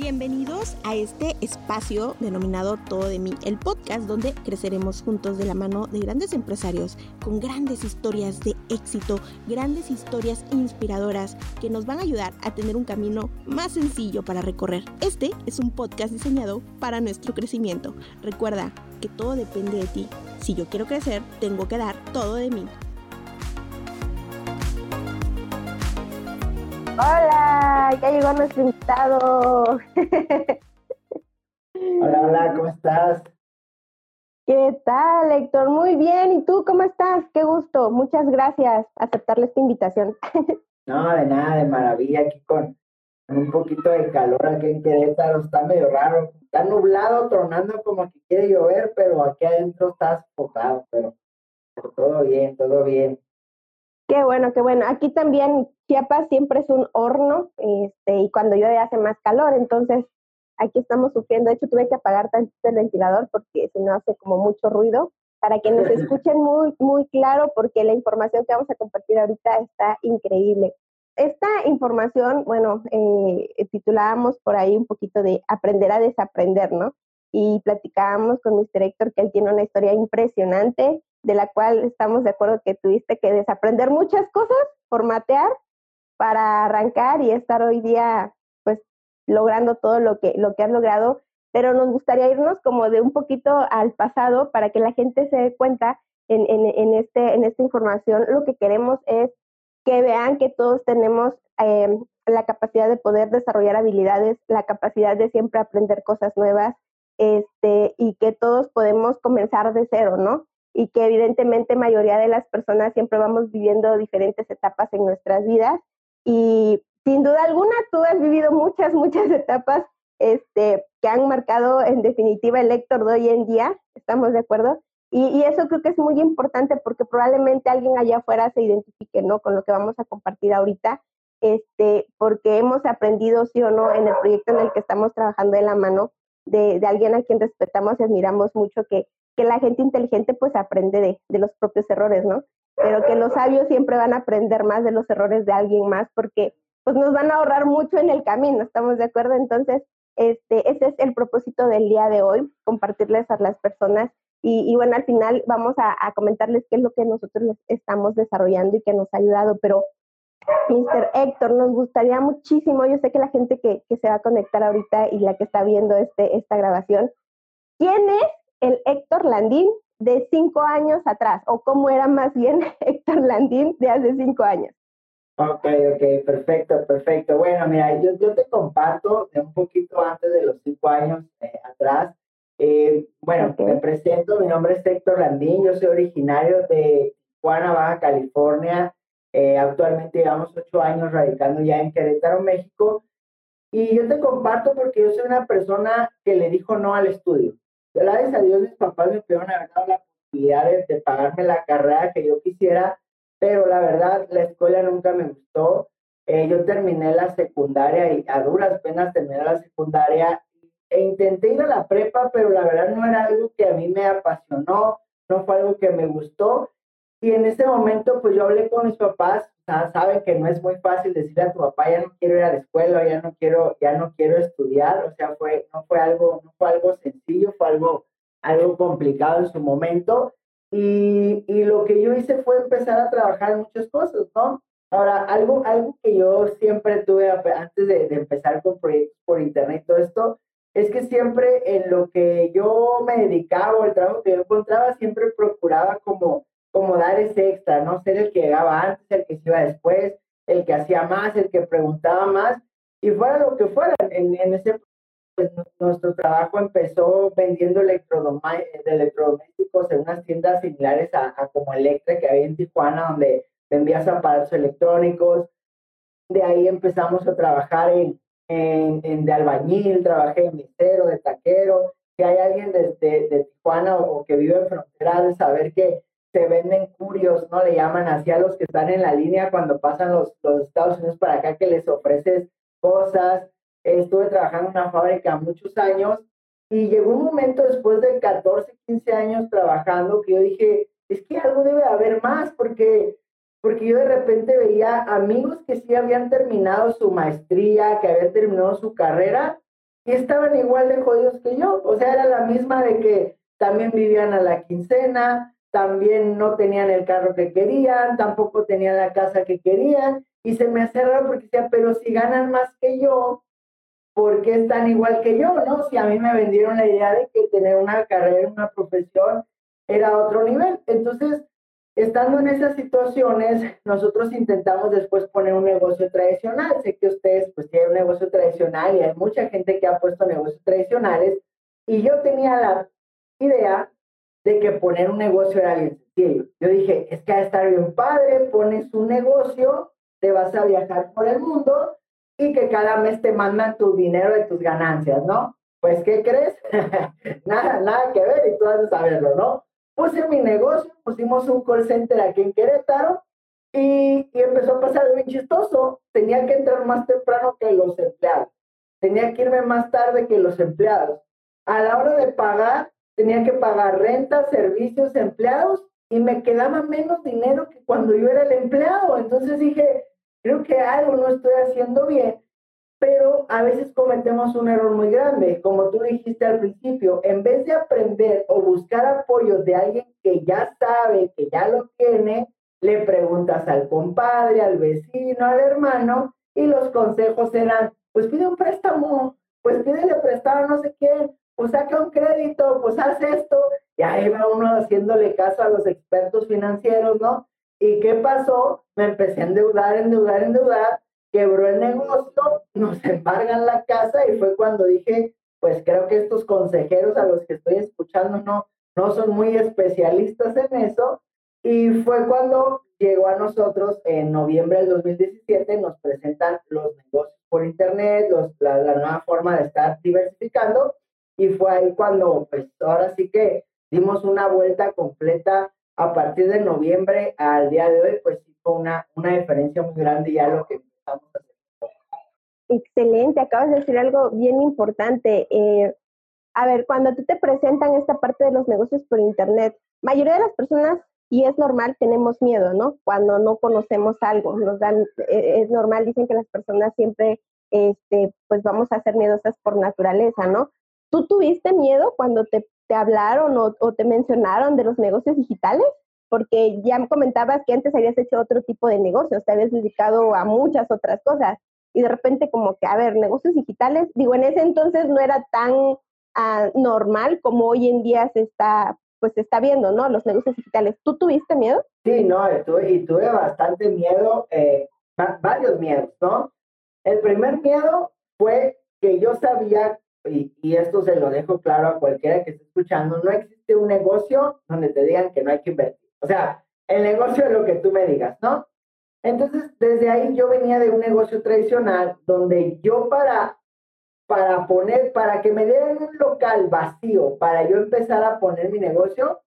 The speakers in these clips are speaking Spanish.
Bienvenidos a este espacio denominado Todo de mí, el podcast donde creceremos juntos de la mano de grandes empresarios con grandes historias de éxito, grandes historias inspiradoras que nos van a ayudar a tener un camino más sencillo para recorrer. Este es un podcast diseñado para nuestro crecimiento. Recuerda que todo depende de ti. Si yo quiero crecer, tengo que dar todo de mí. Hola, ya llegó nuestro invitado. Hola, hola, ¿cómo estás? ¿Qué tal, Héctor? Muy bien. ¿Y tú cómo estás? Qué gusto. Muchas gracias por aceptarle esta invitación. No, de nada, de maravilla aquí con, un poquito de calor aquí en Querétaro. Está medio raro. Está nublado, tronando como que quiere llover, pero aquí adentro está sofocado, pero todo bien, todo bien. Qué bueno, qué bueno. Aquí también Chiapas siempre es un horno, este, y cuando llueve hace más calor, entonces aquí estamos sufriendo. De hecho, tuve que apagar tantito el ventilador porque si no hace como mucho ruido, para que nos escuchen muy, muy claro, porque la información que vamos a compartir ahorita está increíble. Esta información, bueno, eh, titulábamos por ahí un poquito de aprender a desaprender, ¿no? Y platicábamos con Mr. Héctor que él tiene una historia impresionante de la cual estamos de acuerdo que tuviste que desaprender muchas cosas, formatear para arrancar y estar hoy día pues logrando todo lo que, lo que has logrado, pero nos gustaría irnos como de un poquito al pasado para que la gente se dé cuenta en, en, este, en esta información. Lo que queremos es que vean que todos tenemos em, la capacidad de poder desarrollar habilidades, la capacidad de siempre aprender cosas nuevas, este, y que todos podemos comenzar de cero, ¿no? Y que evidentemente mayoría de las personas siempre vamos viviendo diferentes etapas en nuestras vidas y sin duda alguna tú has vivido muchas, muchas etapas este, que han marcado en definitiva el Héctor de hoy en día, ¿estamos de acuerdo? Y, y, eso creo que es muy importante porque probablemente alguien allá afuera se identifique, ¿no? Con lo que vamos a compartir ahorita, este, porque hemos aprendido, sí o no, en el proyecto en el que estamos trabajando de la mano de, de alguien a quien respetamos y admiramos mucho, que que la gente inteligente pues aprende de, de, los propios errores, ¿no? Pero que los sabios siempre van a aprender más de los errores de alguien más porque pues nos van a ahorrar mucho en el camino, ¿estamos de acuerdo? Entonces, este, ese es el propósito del día de hoy, compartirles a las personas y, bueno, al final vamos a, a, comentarles qué es lo que nosotros estamos desarrollando y que nos ha ayudado, pero Mr. Héctor, nos gustaría muchísimo, yo sé que la gente que, que se va a conectar ahorita y la que está viendo este, esta grabación, ¿quién es el Héctor Landín de cinco años atrás, o cómo era más bien Héctor Landín de hace cinco años. Ok, ok, perfecto, perfecto. Bueno, mira, yo, yo te comparto de un poquito antes de los cinco años eh, atrás. Eh, bueno, me presento, mi nombre es Héctor Landín, yo soy originario de Tijuana, Baja California. Eh, actualmente llevamos ocho años radicando ya en Querétaro, México. Y yo te comparto porque yo soy una persona que le dijo no al estudio gracias a Dios mis papás me pudieron haber dado la posibilidad de, pagarme la carrera que yo quisiera, pero la verdad la escuela nunca me gustó. Eh, yo terminé la secundaria y a duras penas terminé la secundaria e intenté ir a la prepa, pero la verdad no era algo que a mí me apasionó, no fue algo que me gustó. Y en ese momento, pues yo hablé con mis papás, o saben que no es muy fácil decirle a tu papá, ya no quiero ir a la escuela, ya no quiero, ya no quiero estudiar, o sea, fue, no fue algo, no fue algo sencillo, fue algo, algo complicado en su momento. Y, y lo que yo hice fue empezar a trabajar en muchas cosas, ¿no? Ahora, algo, algo que yo siempre tuve antes de, de empezar con proyectos por internet y todo esto, es que siempre en lo que yo me dedicaba o el trabajo que yo encontraba, siempre procuraba como como dar ese extra, no ser el que llegaba antes, el que se iba después, el que hacía más, el que preguntaba más, y fuera lo que fuera. En, en ese pues, nuestro trabajo empezó vendiendo electrodomésticos en unas tiendas similares a, como Electra que había en Tijuana, donde vendías aparatos electrónicos. De ahí empezamos a trabajar en, en, en de albañil, trabajé en misero, de taquero. Si hay alguien de, de, Tijuana o, o, que vive en frontera, de saber que se venden curios, ¿no? Le llaman así a los que están en la línea cuando pasan los, los Estados Unidos para acá, que les ofreces cosas. Estuve trabajando en una fábrica muchos años y llegó un momento después de 14, 15 años trabajando que yo dije, es que algo debe haber más porque, porque yo de repente veía amigos que sí habían terminado su maestría, que habían terminado su carrera y estaban igual de jodidos que yo. O sea, era la misma de que también vivían a la quincena, también no tenían el carro que querían, tampoco tenían la casa que querían. Y se me hace raro porque decía, pero si ganan más que yo, ¿por qué están igual que yo? ¿no? Si a mí me vendieron la idea de que tener una carrera, una profesión, era otro nivel. Entonces, estando en esas situaciones, nosotros intentamos después poner un negocio tradicional. Sé que ustedes pues tienen un negocio tradicional y hay mucha gente que ha puesto negocios tradicionales. Y yo tenía la idea de que poner un negocio era bien sencillo. Yo dije, es que a estar bien padre, pones un negocio, te vas a viajar por el mundo y que cada mes te mandan tu dinero de tus ganancias, ¿no? Pues, ¿qué crees? nada, nada que ver y tú vas a saberlo, ¿no? Puse mi negocio, pusimos un call center aquí en Querétaro y, y empezó a pasar bien chistoso. Tenía que entrar más temprano que los empleados. Tenía que irme más tarde que los empleados. A la hora de pagar, tenía que pagar renta, servicios, empleados y me quedaba menos dinero que cuando yo era el empleado. Entonces dije, creo que algo no estoy haciendo bien, pero a veces cometemos un error muy grande. Como tú dijiste al principio, en vez de aprender o buscar apoyo de alguien que ya sabe, que ya lo tiene, le preguntas al compadre, al vecino, al hermano, y los consejos eran, pues pide un préstamo, pues pídele prestado a no sé quién, pues saca un crédito, pues haz esto. Y ahí va uno haciéndole caso a los expertos financieros, ¿no? ¿Y qué pasó? Me empecé a endeudar, endeudar, endeudar, quebró el negocio, nos embargan la casa y fue cuando dije, pues creo que estos consejeros a los que estoy escuchando no, no son muy especialistas en eso. Y fue cuando llegó a nosotros en noviembre del 2017, nos presentan los negocios por internet, la nueva forma de estar diversificando y fue ahí cuando, pues ahora sí que dimos una vuelta completa a partir de noviembre al día de hoy, pues sí fue una, una diferencia muy grande ya lo que empezamos a hacer. Excelente, acabas de decir algo bien importante. Eh, a ver, cuando tú te presentan esta parte de los negocios por internet, mayoría de las personas, y es normal, tenemos miedo, ¿no? Cuando no conocemos algo, nos dan, eh, es normal, dicen que las personas siempre, este, pues vamos a ser miedosas por naturaleza, ¿no? ¿Tú tuviste miedo cuando te, te hablaron o, te mencionaron de los negocios digitales? Porque ya me comentabas que antes habías hecho otro tipo de negocios, te habías dedicado a muchas otras cosas y de repente como que, a ver, negocios digitales, digo, en ese entonces no era tan uh, normal como hoy en día se está, pues se está viendo, ¿no? Los negocios digitales. ¿Tú tuviste miedo? Sí, no, tuve, y tuve bastante miedo, eh, varios miedos, ¿no? El primer miedo fue que yo sabía y, esto se lo dejo claro a cualquiera que esté escuchando, no existe un negocio donde te digan que no hay que invertir. O sea, el negocio es lo que tú me digas, ¿no? Entonces, desde ahí yo venía de un negocio tradicional donde yo para, para poner, para que me dieran un local vacío, para yo empezar a poner mi negocio,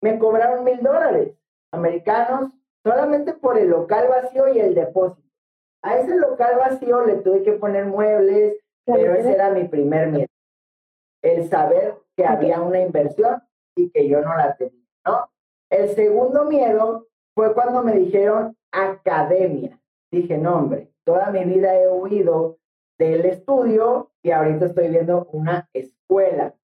me cobraron mil dólares americanos solamente por el local vacío y el depósito. A ese local vacío le tuve que poner muebles, pero ese era mi primer miedo. El saber que había una inversión y que yo no la tenía, ¿no? El segundo miedo fue cuando me dijeron academia. Dije, no, hombre, toda mi vida he huido del estudio y ahorita estoy viendo una escuela.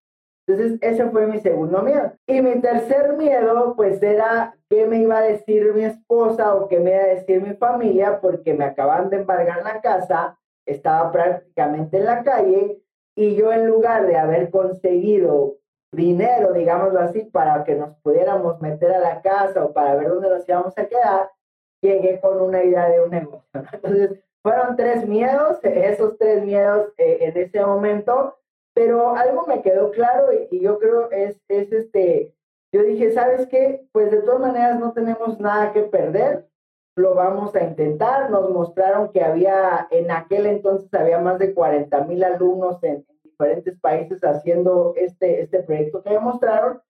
Entonces, ese fue mi segundo miedo. Y mi tercer miedo, pues, era qué me iba a decir mi esposa o qué me iba a decir mi familia, porque me acaban de embargar la casa estaba prácticamente en la calle y yo en lugar de haber conseguido dinero, digámoslo así, para que nos pudiéramos meter a la casa o para ver dónde nos íbamos a quedar, llegué con una idea de un negocio. Entonces, fueron tres miedos, esos tres miedos eh, en ese momento, pero algo me quedó claro y, y, yo creo es, es este, yo dije, ¿sabes qué? Pues de todas maneras no tenemos nada que perder, lo vamos a intentar. Nos mostraron que había, en aquel entonces había más de 40 mil alumnos en, diferentes países haciendo este, este proyecto que me mostraron.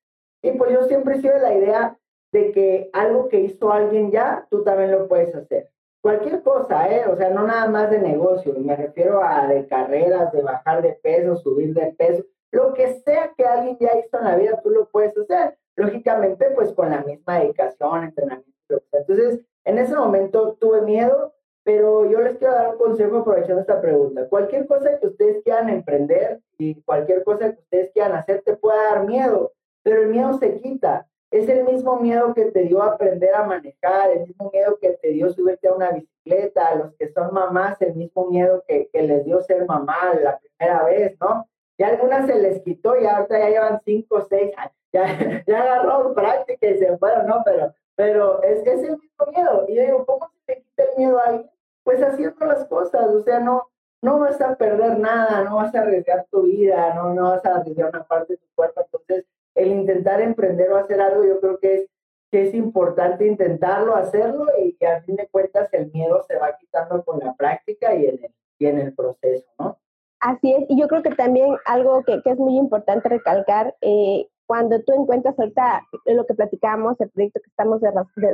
Y pues yo siempre he sido de la idea de que algo que hizo alguien ya, tú también lo puedes hacer. Cualquier cosa, ¿eh? O sea, no nada más de negocio, me refiero a de carreras, de bajar de peso, subir de peso, lo que sea que alguien ya hizo en la vida, tú lo puedes hacer. Lógicamente, pues con la misma dedicación, entrenamiento. Entonces, en ese momento tuve miedo, pero yo les quiero dar un consejo aprovechando esta pregunta. Cualquier cosa que ustedes quieran emprender y cualquier cosa que ustedes quieran hacer te puede dar miedo, pero el miedo se quita. Es el mismo miedo que te dio aprender a manejar, el mismo miedo que te dio subirte a una bicicleta, a los que son mamás, el mismo miedo que, que les dio ser mamá la primera vez, ¿no? Ya algunas se les quitó y ahorita ya llevan cinco, seis, ya, ya agarró práctica y se fueron, ¿no? Pero, pero es, es el mismo miedo. Y yo digo, ¿cómo se te quita el miedo a alguien? Pues haciendo las cosas, o sea, no, no vas a perder nada, no vas a arriesgar tu vida, no, no vas a arriesgar una parte de tu cuerpo. Entonces, el intentar emprender o hacer algo, yo creo que es, que es importante intentarlo, hacerlo y, que a fin de cuentas el miedo se va quitando con la práctica y en el, y en el proceso, ¿no? Así es, y yo creo que también algo que, que es muy importante recalcar, eh, cuando tú encuentras ahorita lo que platicamos, el proyecto que estamos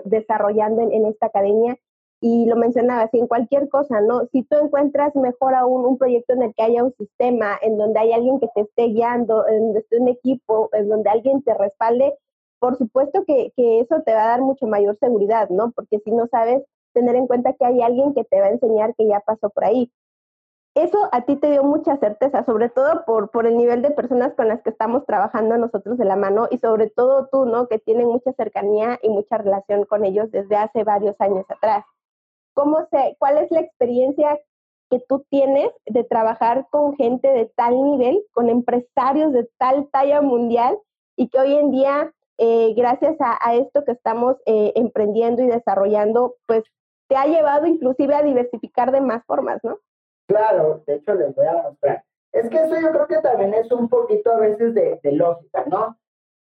desarrollando en, esta academia, y lo mencionaba, así en cualquier cosa, ¿no? Si tú encuentras mejor aún un proyecto en el que haya un sistema, en donde hay alguien que te esté guiando, en donde esté un equipo, en donde alguien te respalde, por supuesto que, que eso te va a dar mucho mayor seguridad, ¿no? Porque si no sabes tener en cuenta que hay alguien que te va a enseñar que ya pasó por ahí. Eso a ti te dio mucha certeza, sobre todo por, por el nivel de personas con las que estamos trabajando nosotros de la mano y sobre todo tú, ¿no? Que tienen mucha cercanía y mucha relación con ellos desde hace varios años atrás. ¿Cómo se, ¿Cuál es la experiencia que tú tienes de trabajar con gente de tal nivel, con empresarios de tal talla mundial y que hoy en día, eh, gracias a, esto que estamos eh, emprendiendo y desarrollando, pues te ha llevado inclusive a diversificar de más formas, ¿no? Claro, de hecho les voy a mostrar. Es que eso yo creo que también es un poquito a veces de, de lógica, ¿no?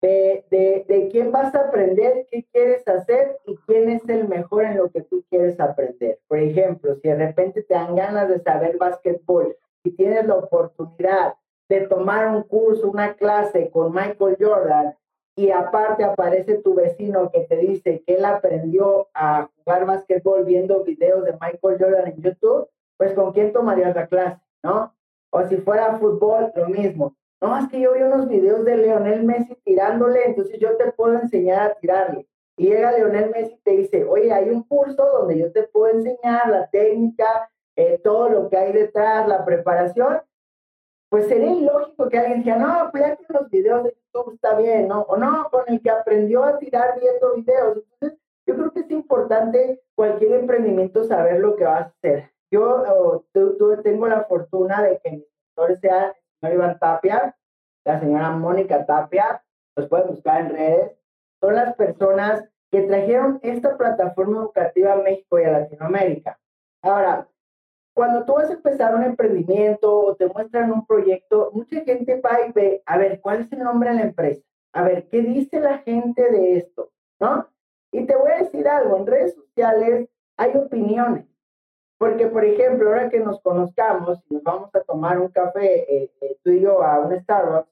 de, de, de, quién vas a aprender, qué quieres hacer y quién es el mejor en lo que tú quieres aprender. Por ejemplo, si de repente te dan ganas de saber básquetbol y tienes la oportunidad de tomar un curso, una clase con Michael Jordan y aparte aparece tu vecino que te dice que él aprendió a jugar básquetbol viendo videos de Michael Jordan en YouTube, pues con quién tomarías la clase, ¿no? O si fuera fútbol, lo mismo. No, es que yo vi unos videos de Leonel Messi tirándole, entonces yo te puedo enseñar a tirarle. Y llega Leonel Messi y te dice, oye, hay un curso donde yo te puedo enseñar la técnica, eh, todo lo que hay detrás, la preparación. Pues sería ilógico que alguien diga, no, pues ya que los videos de YouTube está bien, ¿no? O no, con el que aprendió a tirar viendo videos. Entonces, yo creo que es importante cualquier emprendimiento saber lo que vas a hacer. Yo tengo la fortuna de que mi sector sea Iván Tapia, la señora Mónica Tapia, los pueden buscar en redes, son las personas que trajeron esta plataforma educativa a México y a Latinoamérica. Ahora, cuando tú vas a empezar un emprendimiento o te muestran un proyecto, mucha gente va y ve, a ver, ¿cuál es el nombre de la empresa? A ver, ¿qué dice la gente de esto? ¿No? Y te voy a decir algo, en redes sociales hay opiniones. Porque, por ejemplo, ahora que nos conozcamos, nos vamos a tomar un café, eh, eh, tú y yo, a un Starbucks,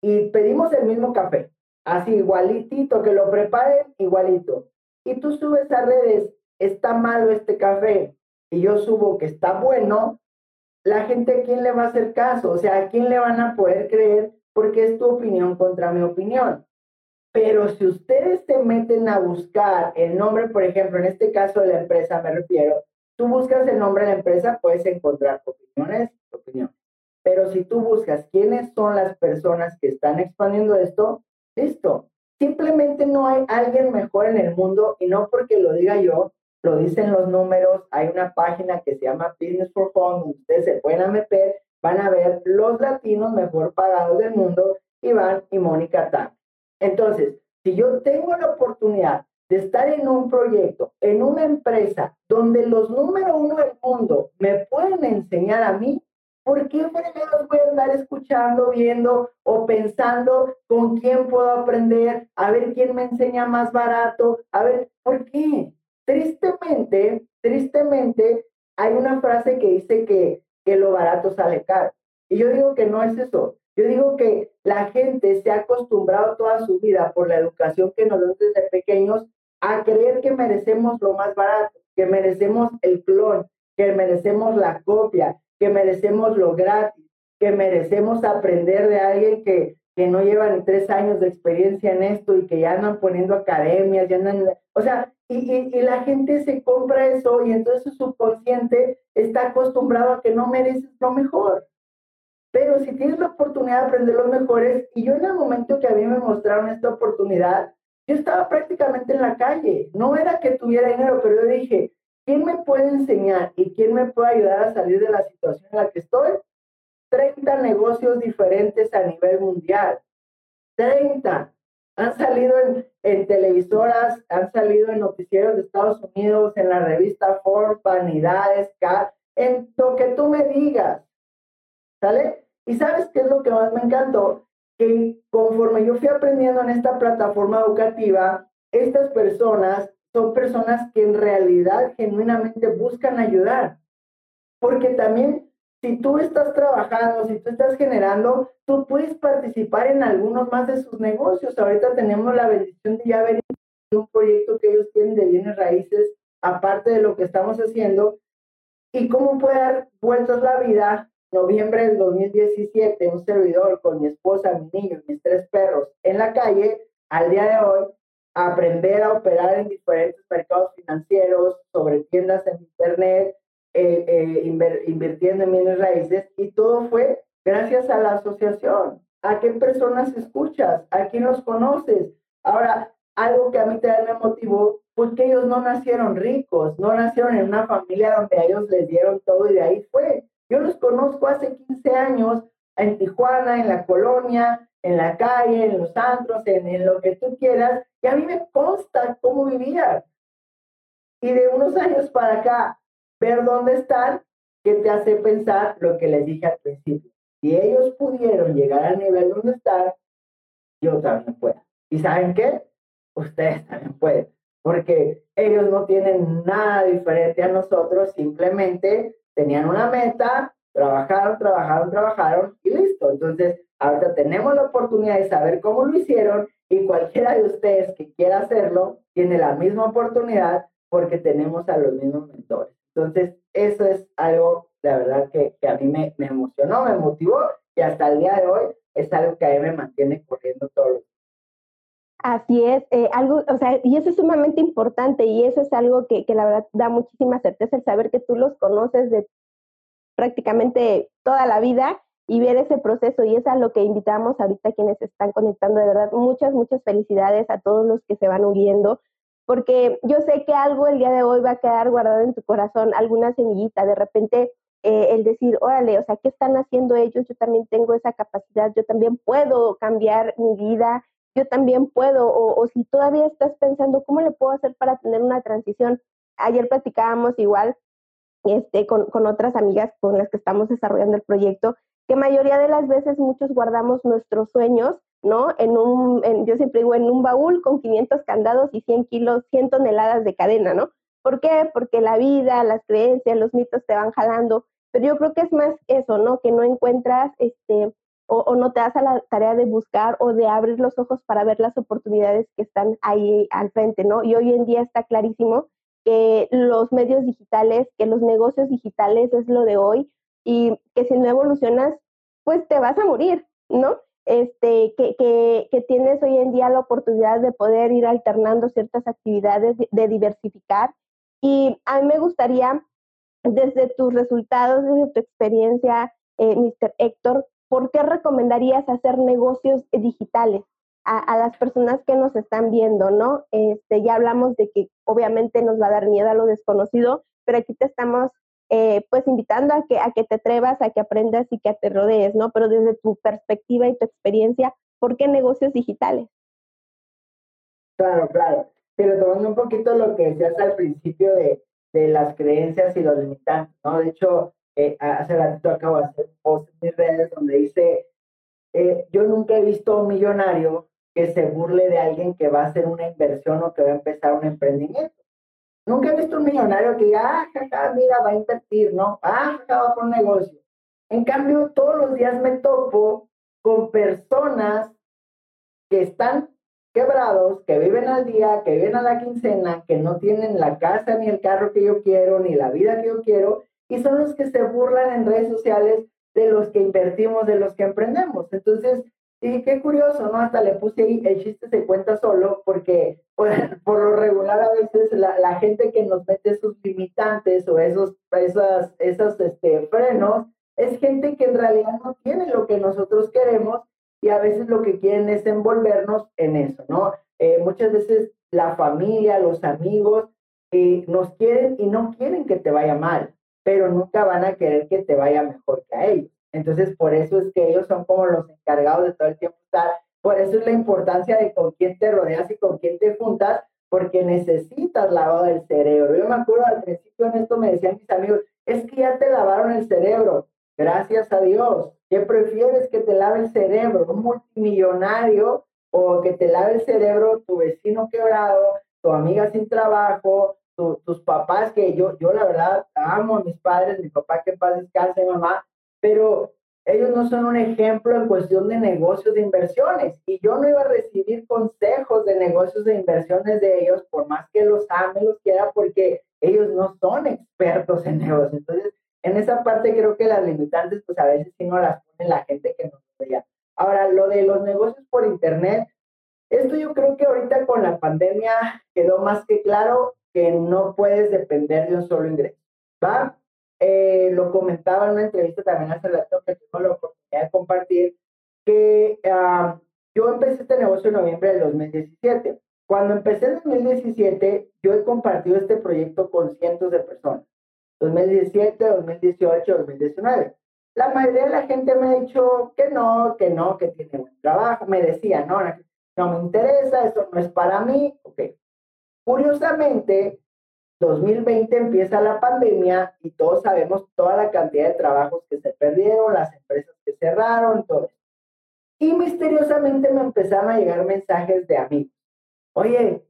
y pedimos el mismo café, así igualitito, que lo preparen igualito. Y tú subes a redes, está malo este café, y yo subo que está bueno, la gente a quién le va a hacer caso, o sea, a quién le van a poder creer porque es tu opinión contra mi opinión. Pero si ustedes se meten a buscar el nombre, por ejemplo, en este caso de la empresa me refiero, tú buscas el nombre de la empresa, puedes encontrar opiniones, opinión. Pero si tú buscas quiénes son las personas que están expandiendo esto, listo. Simplemente no hay alguien mejor en el mundo y no porque lo diga yo, lo dicen los números. Hay una página que se llama Business for donde ustedes se pueden meter, van a ver los latinos mejor pagados del mundo, Iván y Mónica Tan. Entonces, si yo tengo la oportunidad de estar en un proyecto, en una empresa donde los número uno del mundo me pueden enseñar a mí, ¿por qué fregados voy a andar escuchando, viendo o pensando con quién puedo aprender, a ver quién me enseña más barato? A ver, ¿por qué? Tristemente, tristemente, hay una frase que dice que, que lo barato sale caro. Y yo digo que no es eso. Yo digo que la gente se ha acostumbrado toda su vida por la educación que nos dan desde pequeños a creer que merecemos lo más barato, que merecemos el clon, que merecemos la copia, que merecemos lo gratis, que merecemos aprender de alguien que, que no lleva ni tres años de experiencia en esto y que ya andan poniendo academias, ya andan O sea, y, y, la gente se compra eso y entonces su subconsciente está acostumbrado a que no mereces lo mejor. Pero si tienes la oportunidad de aprender los mejores, y yo en el momento que a mí me mostraron esta oportunidad, yo estaba prácticamente en la calle. No era que tuviera dinero, pero yo dije, ¿quién me puede enseñar y quién me puede ayudar a salir de la situación en la que estoy? 30 negocios diferentes a nivel mundial. 30. Han salido en, en, televisoras, han salido en noticieros de Estados Unidos, en la revista Forbes, Vanidades, Cat, en lo que tú me digas. ¿Sale? Y sabes qué es lo que más me encantó? Que conforme yo fui aprendiendo en esta plataforma educativa, estas personas son personas que en realidad genuinamente buscan ayudar. Porque también si tú estás trabajando, si tú estás generando, tú puedes participar en algunos más de sus negocios. Ahorita tenemos la bendición de ya ver un proyecto que ellos tienen de bienes raíces, aparte de lo que estamos haciendo, y cómo puede dar vueltas la vida noviembre del 2017, un servidor con mi esposa, mi niño, mis tres perros en la calle, al día de hoy, aprender a operar en diferentes mercados financieros, sobre tiendas en Internet, eh, eh, invirtiendo en bienes raíces, y todo fue gracias a la asociación. ¿A qué personas escuchas? ¿A quién los conoces? Ahora, algo que a mí también me motivó fue que ellos no nacieron ricos, no nacieron en una familia donde a ellos les dieron todo y de ahí fue. Yo los conozco hace 15 años en Tijuana, en la colonia, en la calle, en los antros, en, lo que tú quieras, y a mí me consta cómo vivían. Y de unos años para acá, ver dónde están, que te hace pensar lo que les dije al principio. Si ellos pudieron llegar al nivel donde están, yo también puedo. ¿Y saben qué? Ustedes también pueden, porque ellos no tienen nada diferente a nosotros, simplemente tenían una meta, trabajaron, trabajaron, trabajaron y listo. Entonces, ahorita tenemos la oportunidad de saber cómo lo hicieron y cualquiera de ustedes que quiera hacerlo tiene la misma oportunidad porque tenemos a los mismos mentores. Entonces, eso es algo, la verdad, que, a mí me, me, emocionó, me motivó y hasta el día de hoy es algo que a mí me mantiene corriendo todos los Así es, eh, algo, o sea, y eso es sumamente importante y eso es algo que, que, la verdad da muchísima certeza el saber que tú los conoces de prácticamente toda la vida y ver ese proceso y es a lo que invitamos ahorita quienes están conectando, de verdad, muchas, muchas felicidades a todos los que se van uniendo, porque yo sé que algo el día de hoy va a quedar guardado en tu corazón, alguna semillita, de repente eh, el decir, órale, o sea, ¿qué están haciendo ellos? Yo también tengo esa capacidad, yo también puedo cambiar mi vida, yo también puedo, o, si todavía estás pensando, ¿cómo le puedo hacer para tener una transición? Ayer platicábamos igual este, con, con otras amigas con las que estamos desarrollando el proyecto, que mayoría de las veces muchos guardamos nuestros sueños, ¿no? En un, yo siempre digo, en un baúl con 500 candados y 100 kilos, 100 toneladas de cadena, ¿no? ¿Por qué? Porque la vida, las creencias, los mitos te van jalando. Pero yo creo que es más eso, ¿no? Que no encuentras este, o, no te das a la tarea de buscar o de abrir los ojos para ver las oportunidades que están ahí al frente, ¿no? Y hoy en día está clarísimo que los medios digitales, que los negocios digitales es lo de hoy y que si no evolucionas, pues te vas a morir, ¿no? Este, que, que, tienes hoy en día la oportunidad de poder ir alternando ciertas actividades, de, diversificar. Y a mí me gustaría, desde tus resultados, desde tu experiencia, eh, Mr. Héctor, ¿por qué recomendarías hacer negocios digitales a, las personas que nos están viendo, no? Este, ya hablamos de que obviamente nos va a dar miedo a lo desconocido, pero aquí te estamos eh, pues invitando a que, a que te atrevas, a que aprendas y que te rodees, ¿no? Pero desde tu perspectiva y tu experiencia, ¿por qué negocios digitales? Claro, claro. Pero tomando un poquito lo que decías al principio de, de las creencias y los limitantes, ¿no? De hecho, eh, hace ratito acabo de hacer un post en mis redes donde dice, eh, yo nunca he visto a un millonario que se burle de alguien que va a hacer una inversión o que va a empezar un emprendimiento. Nunca he visto un millonario que diga, ah, jaja, mira, va a invertir, ¿no? Ah, jaja, va por negocio. En cambio, todos los días me topo con personas que están quebrados, que viven al día, que viven a la quincena, que no tienen la casa ni el carro que yo quiero, ni la vida que yo quiero, y son los que se burlan en redes sociales de los que invertimos, de los que emprendemos. Entonces, Y qué curioso, ¿no? Hasta le puse ahí, el chiste se cuenta solo, porque por, lo regular a veces la, la, gente que nos mete esos limitantes o esos, esas, esos este, frenos, es gente que en realidad no tiene lo que nosotros queremos y a veces lo que quieren es envolvernos en eso, ¿no? Eh, muchas veces la familia, los amigos eh, nos quieren y no quieren que te vaya mal, pero nunca van a querer que te vaya mejor que a ellos. Entonces, por eso es que ellos son como los encargados de todo el tiempo estar. Por eso es la importancia de con quién te rodeas y con quién te juntas, porque necesitas lavado del cerebro. Yo me acuerdo al principio en esto me decían mis amigos, es que ya te lavaron el cerebro. Gracias a Dios. ¿Qué prefieres que te lave el cerebro? ¿Un multimillonario o que te lave el cerebro tu vecino quebrado, tu amiga sin trabajo, tus papás, que yo, yo la verdad amo a mis padres, mi papá que paz descanse, mamá, pero ellos no son un ejemplo en cuestión de negocios de inversiones y yo no iba a recibir consejos de negocios de inversiones de ellos por más que los ame, los quiera, porque ellos no son expertos en negocios. Entonces, en esa parte creo que las limitantes, pues a veces sí no las pone la gente que nos rodea. Ahora, lo de los negocios por Internet, esto yo creo que ahorita con la pandemia quedó más que claro que no puedes depender de un solo ingreso, ¿va? Eh, lo comentaba en una entrevista también hace rato que tuve la oportunidad de compartir, que ah, yo empecé este negocio en noviembre del 2017. Cuando empecé en 2017, yo he compartido este proyecto con cientos de personas. 2017, 2018, 2019. La mayoría de la gente me ha dicho que no, que no, que tiene buen trabajo. Me decía, no, no me interesa, eso no es para mí. Ok. Curiosamente, 2020 empieza la pandemia y todos sabemos toda la cantidad de trabajos que se perdieron, las empresas que cerraron, todo. Y misteriosamente me empezaron a llegar mensajes de amigos. Oye,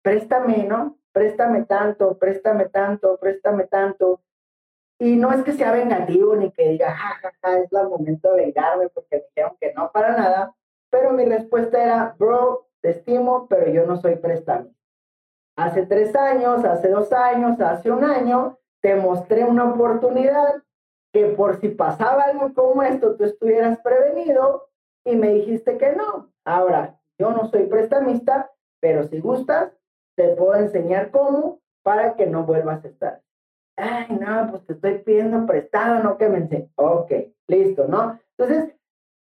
préstame, ¿no? Préstame tanto, préstame tanto, préstame tanto. Y no es que sea vengativo ni que diga, jajaja, ja, ja, es el momento de vengarme porque me dijeron que no para nada. Pero mi respuesta era, bro, te estimo, pero yo no soy préstame. Hace tres años, hace dos años, hace un año, te mostré una oportunidad que por si pasaba algo como esto, tú estuvieras prevenido y me dijiste que no. Ahora, yo no soy prestamista, pero si gustas, te puedo enseñar cómo para que no vuelvas a estar. Ay, no, pues te estoy pidiendo prestado, no que me enseñes. Ok, listo, ¿no? Entonces,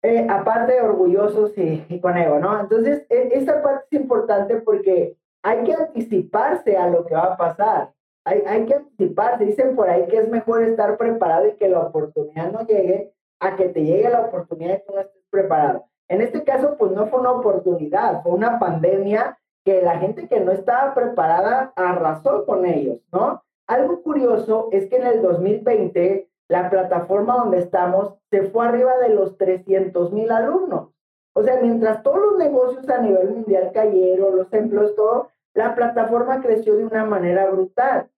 eh, aparte de orgullosos y, con ego, ¿no? Entonces, e, esta parte es importante porque hay que anticiparse a lo que va a pasar. Hay, hay que anticiparse. Dicen por ahí que es mejor estar preparado y que la oportunidad no llegue a que te llegue la oportunidad y tú no estés preparado. En este caso, pues no fue una oportunidad, fue una pandemia que la gente que no estaba preparada arrasó con ellos, ¿no? Algo curioso es que en el 2020 la plataforma donde estamos se fue arriba de los 300 mil alumnos. O sea, mientras todos los negocios a nivel mundial cayeron, los empleos, todo, la plataforma creció de una manera brutal.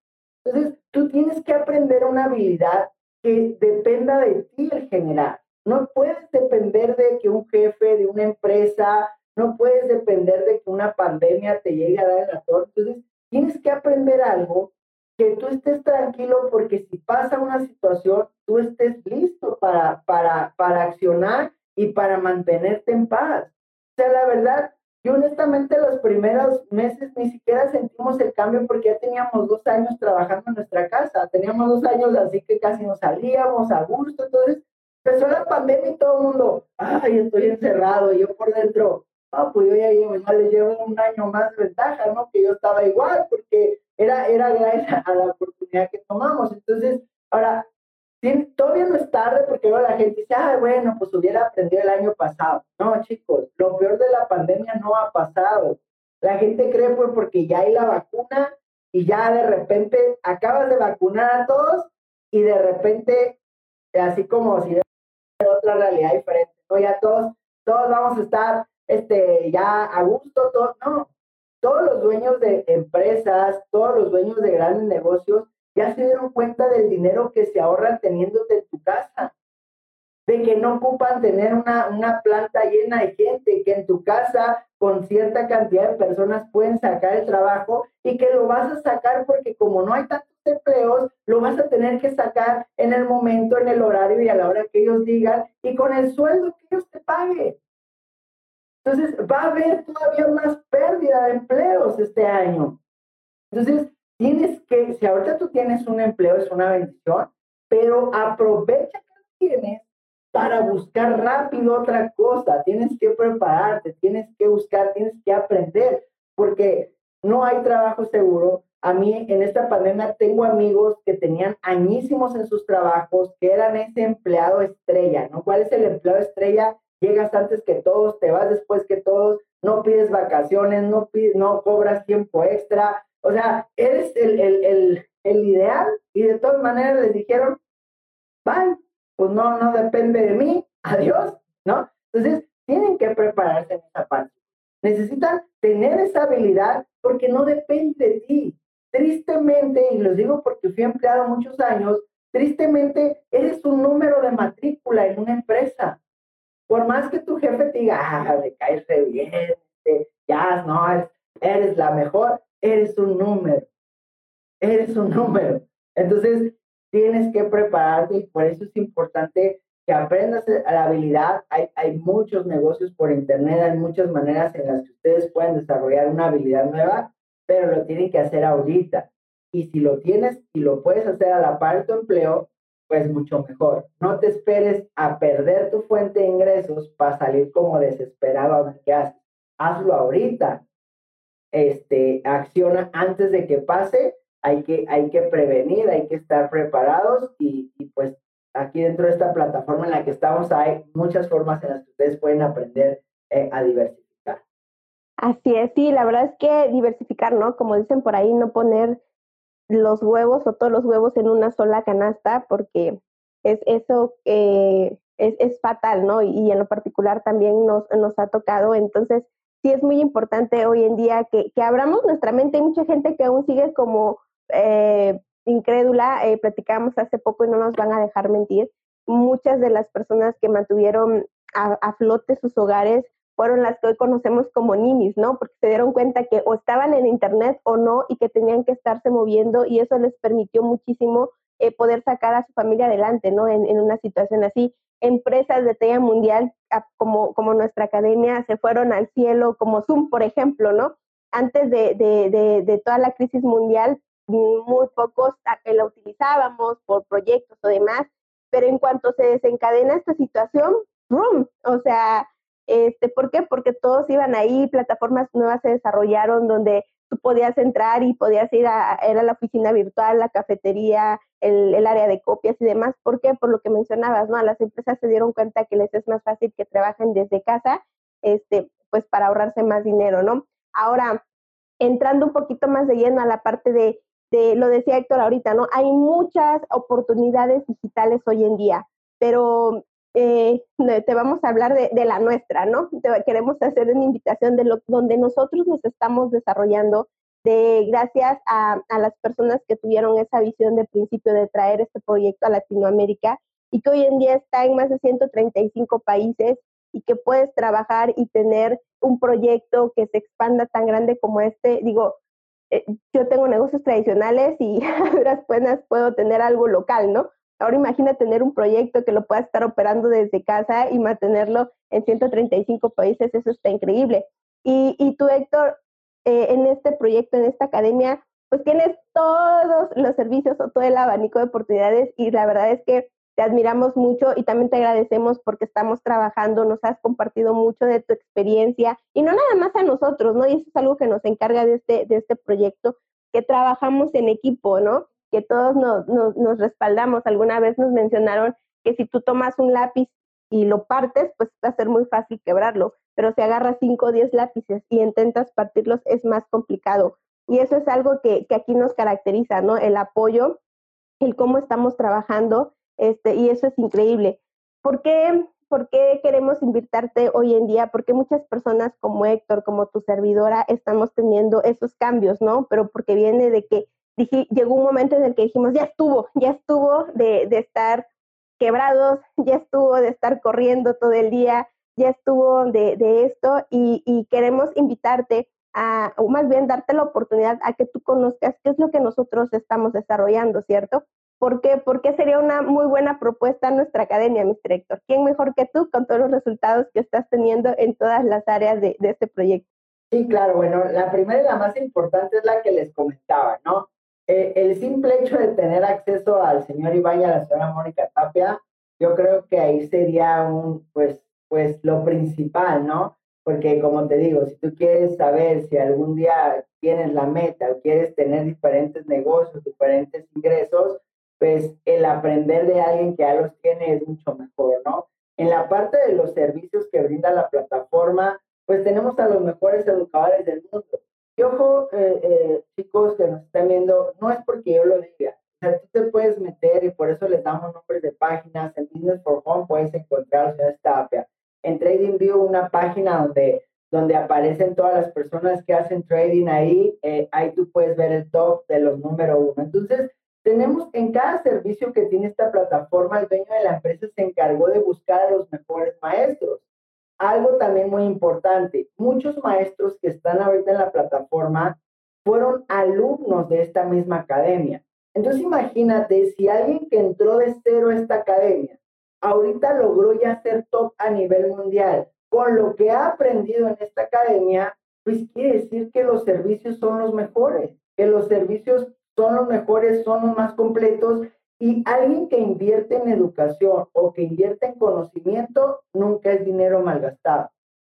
Entonces, tú tienes que aprender una habilidad que dependa de ti el general. No puedes depender de que un jefe de una empresa, no puedes depender de que una pandemia te llegue a dar en la torre. Entonces, tienes que aprender algo que tú estés tranquilo porque si pasa una situación, tú estés listo para, para, para accionar y para mantenerte en paz. O sea, la verdad, yo honestamente los primeros meses ni siquiera sentimos el cambio porque ya teníamos dos años trabajando en nuestra casa, teníamos dos años así que casi nos salíamos a gusto, entonces empezó la pandemia y todo el mundo, ay, estoy encerrado, y yo por dentro, ah, pues yo ya llevo, le llevo un año más de ventaja, ¿no? Que yo estaba igual, porque era, era gracias a la oportunidad que tomamos. Entonces, ahora, todavía no es tarde porque luego la gente dice, ah, bueno, pues hubiera aprendido el año pasado. No, chicos, lo peor de la pandemia no ha pasado. La gente cree pues porque ya hay la vacuna y ya de repente acabas de vacunar a todos y de repente, así como si fuera otra realidad diferente, ¿no? Ya todos, todos vamos a estar este, ya a gusto, todos, no. Todos los dueños de empresas, todos los dueños de grandes negocios ya se dieron cuenta del dinero que se ahorran teniéndote en tu casa, de que no ocupan tener una, una planta llena de gente, que en tu casa con cierta cantidad de personas pueden sacar el trabajo y que lo vas a sacar porque como no hay tantos empleos, lo vas a tener que sacar en el momento, en el horario y a la hora que ellos digan y con el sueldo que ellos te paguen. Entonces, va a haber todavía más pérdida de empleos este año. Entonces, tienes que, si ahorita tú tienes un empleo, es una bendición, pero aprovecha que tienes para buscar rápido otra cosa. Tienes que prepararte, tienes que buscar, tienes que aprender, porque no hay trabajo seguro. A mí en esta pandemia tengo amigos que tenían añísimos en sus trabajos, que eran ese empleado estrella, ¿no? ¿Cuál es el empleado estrella? Llegas antes que todos, te vas después que todos, no pides vacaciones, no, pides, no cobras tiempo extra. O sea, eres el, el, el, el ideal y de todas maneras les dijeron, bye, pues no, no depende de mí, adiós, ¿no? Entonces, tienen que prepararse en esa parte. Necesitan tener esa habilidad porque no depende de ti. Tristemente, y los digo porque fui empleado muchos años, tristemente eres un número de matrícula en una empresa. Por más que tu jefe te diga, ah, me caes re bien, ya, no, eres la mejor, eres un número. Eres un número. Entonces, tienes que prepararte y por eso es importante que aprendas la habilidad. Hay, hay muchos negocios por internet, hay muchas maneras en las que ustedes pueden desarrollar una habilidad nueva, pero lo tienen que hacer ahorita. Y si lo tienes y lo puedes hacer a la par de tu empleo, pues mucho mejor. No te esperes a perder tu fuente de ingresos para salir como desesperado a ver qué haces. Hazlo ahorita. Este, acciona antes de que pase hay que, hay que prevenir, hay que estar preparados y, pues aquí dentro de esta plataforma en la que estamos hay muchas formas en las que ustedes pueden aprender eh, a diversificar. Así es, sí, la verdad es que diversificar, ¿no? Como dicen por ahí, no poner los huevos o todos los huevos en una sola canasta porque es eso es, es, fatal, ¿no? Y, en lo particular también nos, nos ha tocado. Entonces, sí es muy importante hoy en día que, que abramos nuestra mente. Hay mucha gente que aún sigue como eh, incrédula, eh, platicábamos hace poco y no nos van a dejar mentir, muchas de las personas que mantuvieron a, flote sus hogares fueron las que hoy conocemos como ninis, ¿no? Porque se dieron cuenta que o estaban en internet o no y que tenían que estarse moviendo y eso les permitió muchísimo eh, poder sacar a su familia adelante, ¿no? En, en, una situación así. Empresas de talla mundial como, como nuestra academia se fueron al cielo, como Zoom, por ejemplo, ¿no? Antes de, de, de, toda la crisis mundial, muy pocos que la utilizábamos por proyectos o demás, pero en cuanto se desencadena esta situación, ¡boom! O sea, este, ¿por qué? Porque todos iban ahí, plataformas nuevas se desarrollaron donde tú podías entrar y podías ir a, era la oficina virtual, la cafetería, el, área de copias y demás. ¿Por qué? Por lo que mencionabas, ¿no? Las empresas se dieron cuenta que les es más fácil que trabajen desde casa, este, pues para ahorrarse más dinero, ¿no? Ahora, entrando un poquito más de lleno a la parte de lo decía Héctor ahorita, ¿no? Hay muchas oportunidades digitales hoy en día, pero eh, te vamos a hablar de, la nuestra, ¿no? queremos hacer una invitación de lo, donde nosotros nos estamos desarrollando, de gracias a, a las personas que tuvieron esa visión de principio de traer este proyecto a Latinoamérica y que hoy en día está en más de 135 países y que puedes trabajar y tener un proyecto que se expanda tan grande como este. Digo, eh, yo tengo negocios tradicionales y a duras penas puedo tener algo local, ¿no? Ahora imagina tener un proyecto que lo puedas estar operando desde casa y mantenerlo en 135 países, eso está increíble. Y, y tú, Héctor, eh, en este proyecto, en esta academia, pues tienes todos los servicios o todo el abanico de oportunidades y la verdad es que te admiramos mucho y también te agradecemos porque estamos trabajando, nos has compartido mucho de tu experiencia y no nada más a nosotros, ¿no? Y eso es algo que nos encarga de este, de este proyecto, que trabajamos en equipo, ¿no? Que todos nos, nos, respaldamos. Alguna vez nos mencionaron que si tú tomas un lápiz y lo partes, pues va a ser muy fácil quebrarlo, pero si agarras 5 o 10 lápices y intentas partirlos es más complicado. Y eso es algo que, aquí nos caracteriza, ¿no? El apoyo, el cómo estamos trabajando este, y eso es increíble. ¿Por qué, ¿Por qué queremos invitarte hoy en día? Porque muchas personas como Héctor, como tu servidora, estamos teniendo esos cambios, ¿no? Pero porque viene de que dije, llegó un momento en el que dijimos, ya estuvo, ya estuvo de, de estar quebrados, ya estuvo de estar corriendo todo el día, ya estuvo de, de esto y, y, queremos invitarte a, o más bien darte la oportunidad a que tú conozcas qué es lo que nosotros estamos desarrollando, ¿cierto? ¿Por? Porque sería una muy buena propuesta nuestra academia, Mr. Héctor. ¿Quién mejor que tú con todos los resultados que estás teniendo en todas las áreas de, de este proyecto? Sí, claro. Bueno, la primera y la más importante es la que les comentaba, ¿no? Eh, el simple hecho de tener acceso al señor Iván y a la señora Mónica Tapia, yo creo que ahí sería un, pues, pues lo principal, ¿no? Porque como te digo, si tú quieres saber si algún día tienes la meta o quieres tener diferentes negocios, diferentes ingresos, pues el aprender de alguien que ya los tiene es mucho mejor, ¿no? En la parte de los servicios que brinda la plataforma, pues tenemos a los mejores educadores del mundo. Y ojo, eh, eh, chicos que nos están viendo, no es porque yo lo diga. O sea, tú te puedes meter y por eso les damos nombres de páginas. En Business for Home puedes encontrar señor Tapia. En TradingView, una página donde, donde aparecen todas las personas que hacen trading ahí. Eh, ahí tú puedes ver el top de los número uno. Entonces, tenemos en cada servicio que tiene esta plataforma, el dueño de la empresa se encargó de buscar a los mejores maestros. Algo también muy importante, muchos maestros que están ahorita en la plataforma fueron alumnos de esta misma academia. Entonces imagínate si alguien que entró de cero a esta academia, ahorita logró ya ser top a nivel mundial, con lo que ha aprendido en esta academia, pues quiere decir que los servicios son los mejores, que los servicios son los mejores, son los más completos y alguien que invierte en educación o que invierte en conocimiento nunca es dinero malgastado.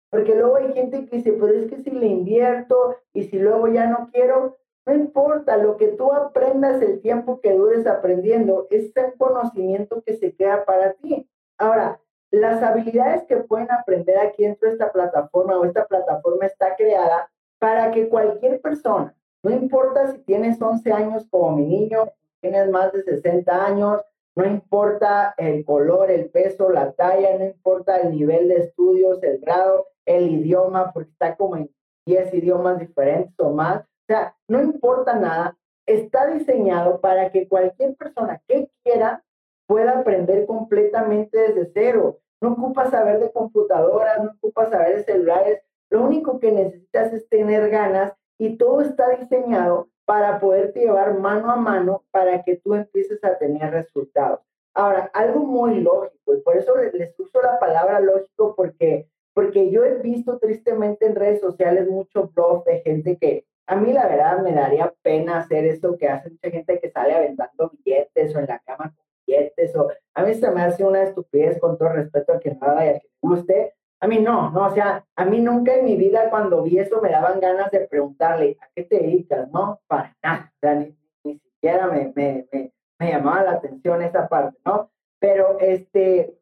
Porque luego hay gente que dice, pero es que si le invierto y si luego ya no quiero, no importa, lo que tú aprendas el tiempo que dures aprendiendo es el conocimiento que se queda para ti. Ahora, las habilidades que pueden aprender aquí dentro de esta plataforma o esta plataforma está creada para que cualquier persona, no importa si tienes 11 años como mi niño tienes más de 60 años, no importa el color, el peso, la talla, no importa el nivel de estudios, el grado, el idioma, porque está como en 10 idiomas diferentes o más. Sea, no importa nada, está diseñado para que cualquier persona que quiera pueda aprender completamente desde cero. No ocupa saber de computadoras, no ocupa saber de celulares. Lo único que necesitas es tener ganas y todo está diseñado para poder llevar mano a mano para que tú empieces a tener resultados. Ahora, algo muy lógico, y por eso les, uso la palabra lógico, porque, porque yo he visto tristemente en redes sociales mucho blog de gente que a mí la verdad me daría pena hacer eso que hace mucha gente que sale aventando billetes o en la cama con billetes, o a mí se me hace una estupidez con todo respeto a quien no haga y a quien guste, a mí no, no, o sea, a mí nunca en mi vida cuando vi eso me daban ganas de preguntarle, ¿a qué te dedicas? No, para nada, o sea, ni, siquiera me, me, me, me, llamaba la atención esa parte, ¿no? Pero este,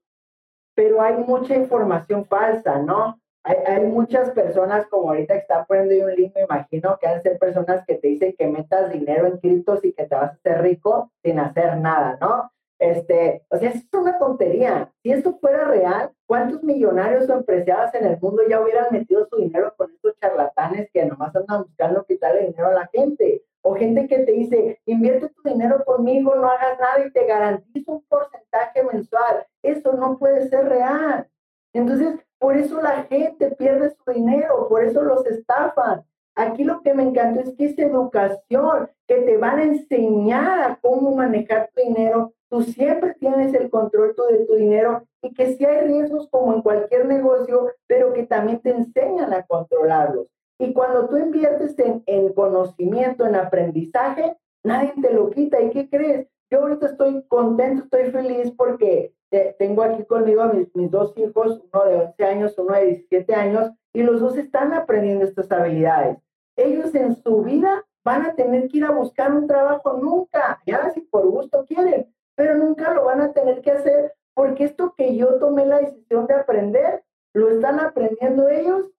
pero hay mucha información falsa, ¿no? Hay, hay muchas personas como ahorita que están poniendo un link, me imagino que han de ser personas que te dicen que metas dinero en criptos y que te vas a hacer rico sin hacer nada, ¿no? Este, o sea, es una tontería. Si esto fuera real, ¿cuántos millonarios o empresarios en el mundo ya hubieran metido su dinero con estos charlatanes que nomás andan buscando quitarle dinero a la gente? O gente que te dice, invierte tu dinero conmigo, no hagas nada y te garantizo un porcentaje mensual. Eso no puede ser real. Entonces, por eso la gente pierde su dinero, por eso los estafan. Aquí lo que me encantó es que es educación, que te van a enseñar a cómo manejar tu dinero tú siempre tienes el control de tu dinero y que si hay riesgos como en cualquier negocio, pero que también te enseñan a controlarlos. Y cuando tú inviertes en, en conocimiento, en aprendizaje, nadie te lo quita. ¿Y qué crees? Yo ahorita estoy contento, estoy feliz porque tengo aquí conmigo a mis, mis dos hijos, uno de 11 años, uno de 17 años, y los dos están aprendiendo estas habilidades. Ellos en su vida van a tener que ir a buscar un trabajo nunca, ya si por gusto quieren, pero nunca lo van a tener que hacer porque esto que yo tomé la decisión de aprender, lo están aprendiendo ellos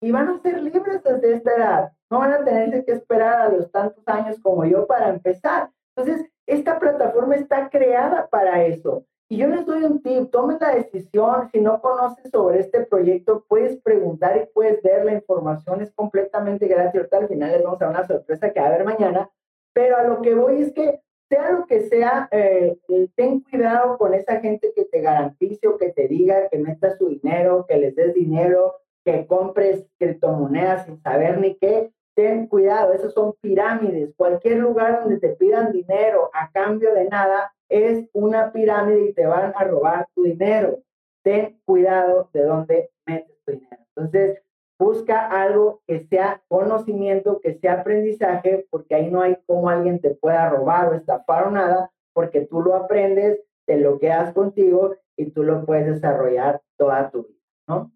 y van a ser libres desde esta edad. No van a tener que esperar a los tantos años como yo para empezar. Entonces, esta plataforma está creada para eso. Y yo les doy un tip, tomen la decisión, si no conoces sobre este proyecto, puedes preguntar y puedes ver la información, es completamente gratis. Ahorita al final les vamos a dar una sorpresa que va a haber mañana, pero a lo que voy es que sea lo que sea, eh, eh, ten cuidado con esa gente que te garantice o que te diga que metas su dinero, que les des dinero, que compres criptomonedas sin saber ni qué. ten cuidado, esas son pirámides. Cualquier lugar donde te pidan dinero a cambio de nada es una pirámide y te van a robar tu dinero. Ten cuidado de dónde metes tu dinero. Entonces, busca algo que sea conocimiento, que sea aprendizaje, porque ahí no hay como alguien te pueda robar o estafar o nada, porque tú lo aprendes, te lo quedas contigo y tú lo puedes desarrollar toda tu vida, ¿no?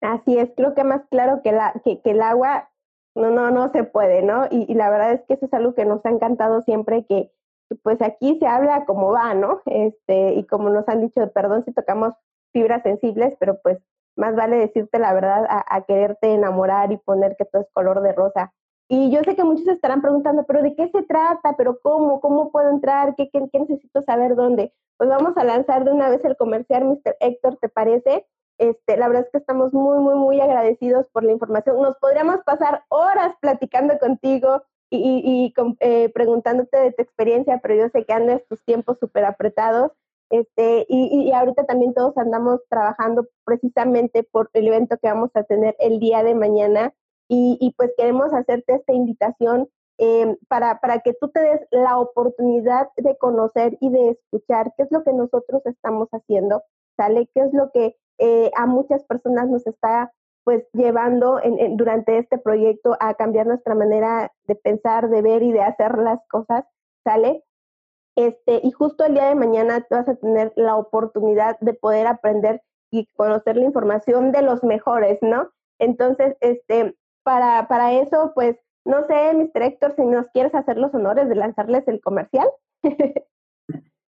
Así es, creo que más claro que, la, que, que el agua no, no, no se puede, ¿no? Y, la verdad es que eso es algo que nos ha encantado siempre, que pues aquí se habla como va, ¿no? Este, y como nos han dicho, perdón si tocamos fibras sensibles, pero pues más vale decirte la verdad a, quererte enamorar y poner que todo es color de rosa. Y yo sé que muchos estarán preguntando, pero ¿de qué se trata? ¿Pero cómo? ¿Cómo puedo entrar? ¿Qué, qué, qué necesito saber dónde? Pues vamos a lanzar de una vez el comercial, Mr. Héctor, ¿te parece? Este, la verdad es que estamos muy, muy, muy agradecidos por la información. Nos podríamos pasar horas platicando contigo y, y, eh, preguntándote de tu experiencia, pero yo sé que andas tus tiempos súper apretados. Este, y, ahorita también todos andamos trabajando precisamente por el evento que vamos a tener el día de mañana. Y, pues queremos hacerte esta invitación eh, para, para que tú te des la oportunidad de conocer y de escuchar qué es lo que nosotros estamos haciendo, ¿sale? ¿Qué es lo que eh, a muchas personas nos está pues llevando en, durante este proyecto a cambiar nuestra manera de pensar, de ver y de hacer las cosas, ¿sale? Este, y justo el día de mañana vas a tener la oportunidad de poder aprender y conocer la información de los mejores, ¿no? Entonces, este, para, para eso, pues, no sé, Mr. Héctor, si nos quieres hacer los honores de lanzarles el comercial.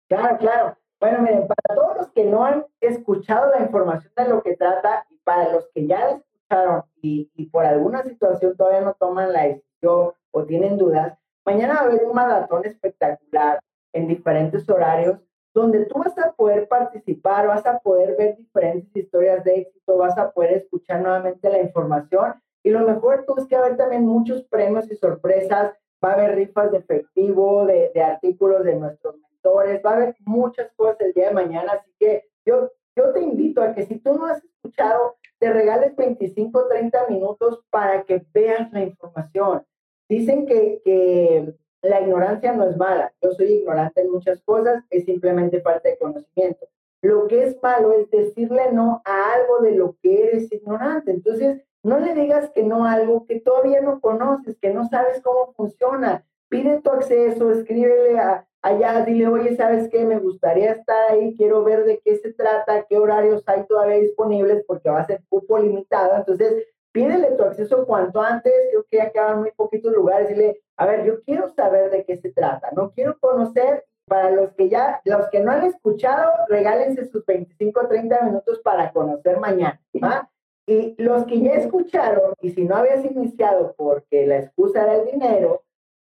claro, claro. Bueno, miren, para todos los que no han escuchado la información de lo que trata para los que ya escucharon y, por alguna situación todavía no toman la decisión o tienen dudas, mañana va a haber un maratón espectacular en diferentes horarios donde tú vas a poder participar, vas a poder ver diferentes historias de éxito, vas a poder escuchar nuevamente la información y lo mejor tú es que va a haber también muchos premios y sorpresas, va a haber rifas de efectivo, de, artículos de nuestros va a haber muchas cosas el día de mañana, así que yo, yo te invito a que si tú no has escuchado, te regales 25 o 30 minutos para que veas la información. Dicen que, que la ignorancia no es mala, yo soy ignorante en muchas cosas, es simplemente falta de conocimiento. Lo que es malo es decirle no a algo de lo que eres ignorante. Entonces, no le digas que no a algo que todavía no conoces, que no sabes cómo funciona. Pide tu acceso, escríbele a, allá, dile, oye, ¿sabes qué? Me gustaría estar ahí, quiero ver de qué se trata, qué horarios hay todavía disponibles, porque va a ser cupo limitado. Entonces, pídele tu acceso cuanto antes, creo que ya quedan muy poquitos lugares, dile, a ver, yo quiero saber de qué se trata, no quiero conocer. Para los que ya, los que no han escuchado, regálense sus 25 o 30 minutos para conocer mañana, ¿va? Y los que ya escucharon, y si no habías iniciado porque la excusa era el dinero,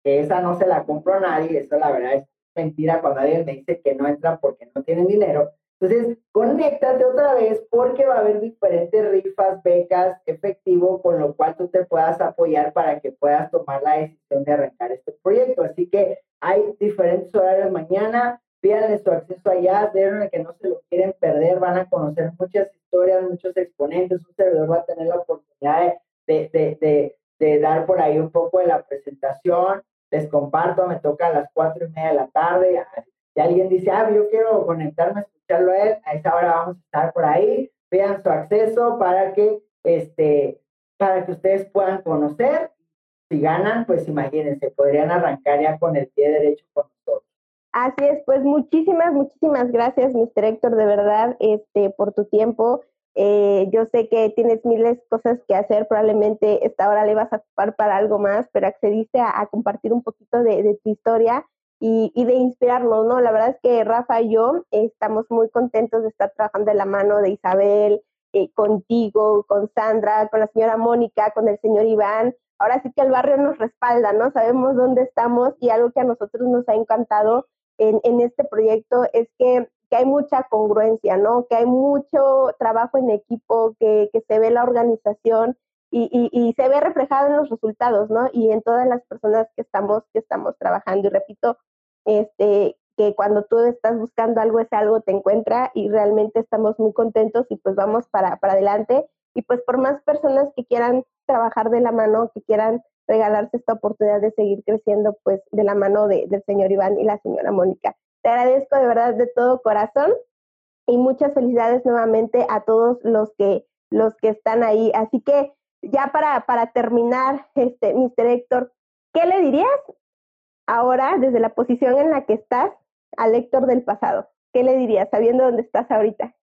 esa no se la compró nadie, eso la verdad es mentira cuando alguien me dice que no entran porque no tienen dinero. Entonces, conéctate otra vez porque va a haber diferentes rifas, becas, efectivo, con lo cual tú te puedas apoyar para que puedas tomar la decisión de arrancar este proyecto. Así que hay diferentes horarios mañana, pídanle su acceso allá, de que no se lo quieren perder, van a conocer muchas historias, muchos exponentes, un servidor va a tener la oportunidad de, de dar por ahí un poco de la presentación les comparto, me toca a las cuatro y media de la tarde. Si alguien dice, ah, yo quiero conectarme escucharlo a él, a esa hora vamos a estar por ahí. Vean su acceso para que, este, para que ustedes puedan conocer. Si ganan, pues imagínense, podrían arrancar ya con el pie derecho con nosotros. Así es, pues muchísimas, muchísimas gracias, Mr. Héctor, de verdad, este, por tu tiempo. Eh, yo sé que tienes miles de cosas que hacer, probablemente esta hora le vas a ocupar para algo más, pero accediste a, compartir un poquito de, tu historia y, de inspirarnos, ¿no? La verdad es que Rafa y yo estamos muy contentos de estar trabajando de la mano de Isabel, eh, contigo, con Sandra, con la señora Mónica, con el señor Iván. Ahora sí que el barrio nos respalda, ¿no? Sabemos dónde estamos y algo que a nosotros nos ha encantado en, en este proyecto es que que hay mucha congruencia, ¿no? Que hay mucho trabajo en equipo, que, que se ve la organización y, y, y, se ve reflejado en los resultados, ¿no? Y en todas las personas que estamos, que estamos trabajando. Y repito, este, que cuando tú estás buscando algo, ese algo te encuentra y realmente estamos muy contentos y pues vamos para, para adelante. Y pues por más personas que quieran trabajar de la mano, que quieran regalarse esta oportunidad de seguir creciendo pues de la mano de, del señor Iván y la señora Mónica. Te agradezco de verdad de todo corazón y muchas felicidades nuevamente a todos los que los que están ahí. Así que ya para, para terminar, este, Mr. Héctor, ¿qué le dirías ahora desde la posición en la que estás al Héctor del pasado? ¿Qué le dirías sabiendo dónde estás ahorita?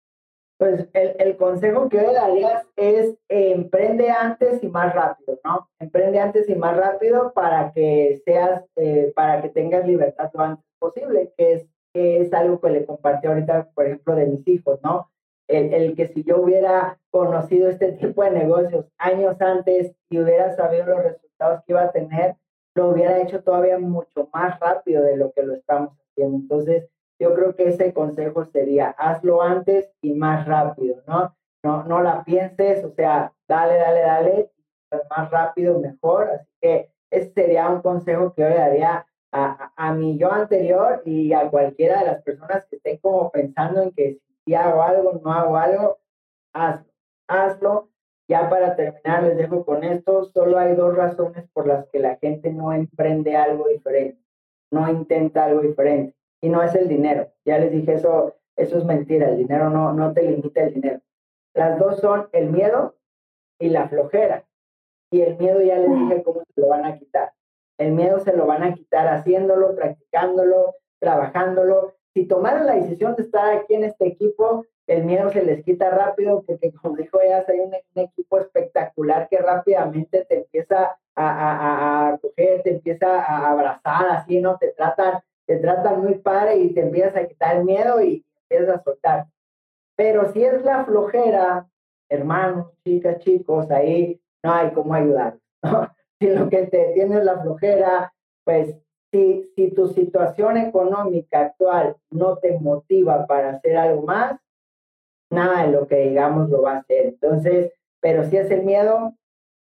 Pues el, el consejo que yo le daría es emprende antes y más rápido, ¿no? Emprende antes y más rápido para que seas, eh, para que tengas libertad lo antes posible, que es, que es algo que le compartí ahorita, por ejemplo, de mis hijos, ¿no? El, el, que si yo hubiera conocido este tipo de negocios años antes y hubiera sabido los resultados que iba a tener, lo hubiera hecho todavía mucho más rápido de lo que lo estamos haciendo. Entonces, yo creo que ese consejo sería, hazlo antes y más rápido, ¿no? No, no la pienses, o sea, dale, dale, dale, más rápido, mejor. Así que ese sería un consejo que yo le daría a, a, mi yo anterior y a cualquiera de las personas que estén como pensando en que si hago algo, no hago algo, hazlo, hazlo. Ya para terminar, les dejo con esto, solo hay dos razones por las que la gente no emprende algo diferente, no intenta algo diferente y no es el dinero. Ya les dije eso, eso es mentira, el dinero no, no te limita el dinero. Las dos son el miedo y la flojera. Y el miedo ya les dije cómo se lo van a quitar. El miedo se lo van a quitar haciéndolo, practicándolo, trabajándolo. Si tomaron la decisión de estar aquí en este equipo, el miedo se les quita rápido porque como dijo ya, hay un, equipo espectacular que rápidamente te empieza a, a, a, coger, te empieza a abrazar, así, ¿no? Te tratan te tratan muy padre y te empiezas a quitar el miedo y empiezas a soltar. Pero si es la flojera, hermanos, chicas, chicos, ahí no hay cómo ayudar. Si lo que te tiene es la flojera, pues si, si tu situación económica actual no te motiva para hacer algo más, nada de lo que digamos lo va a hacer. Entonces, pero si es el miedo,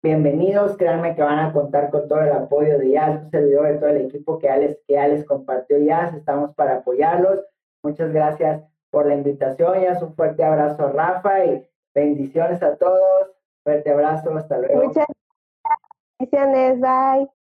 bienvenidos, créanme que van a contar con todo el apoyo de Jazz, un servidor de todo el equipo que Alex, que Alex compartió Jazz, estamos para apoyarlos. Muchas gracias por la invitación, Jazz, un fuerte abrazo a Rafa y bendiciones a todos, fuerte abrazo, hasta luego. Muchas bendiciones, bye.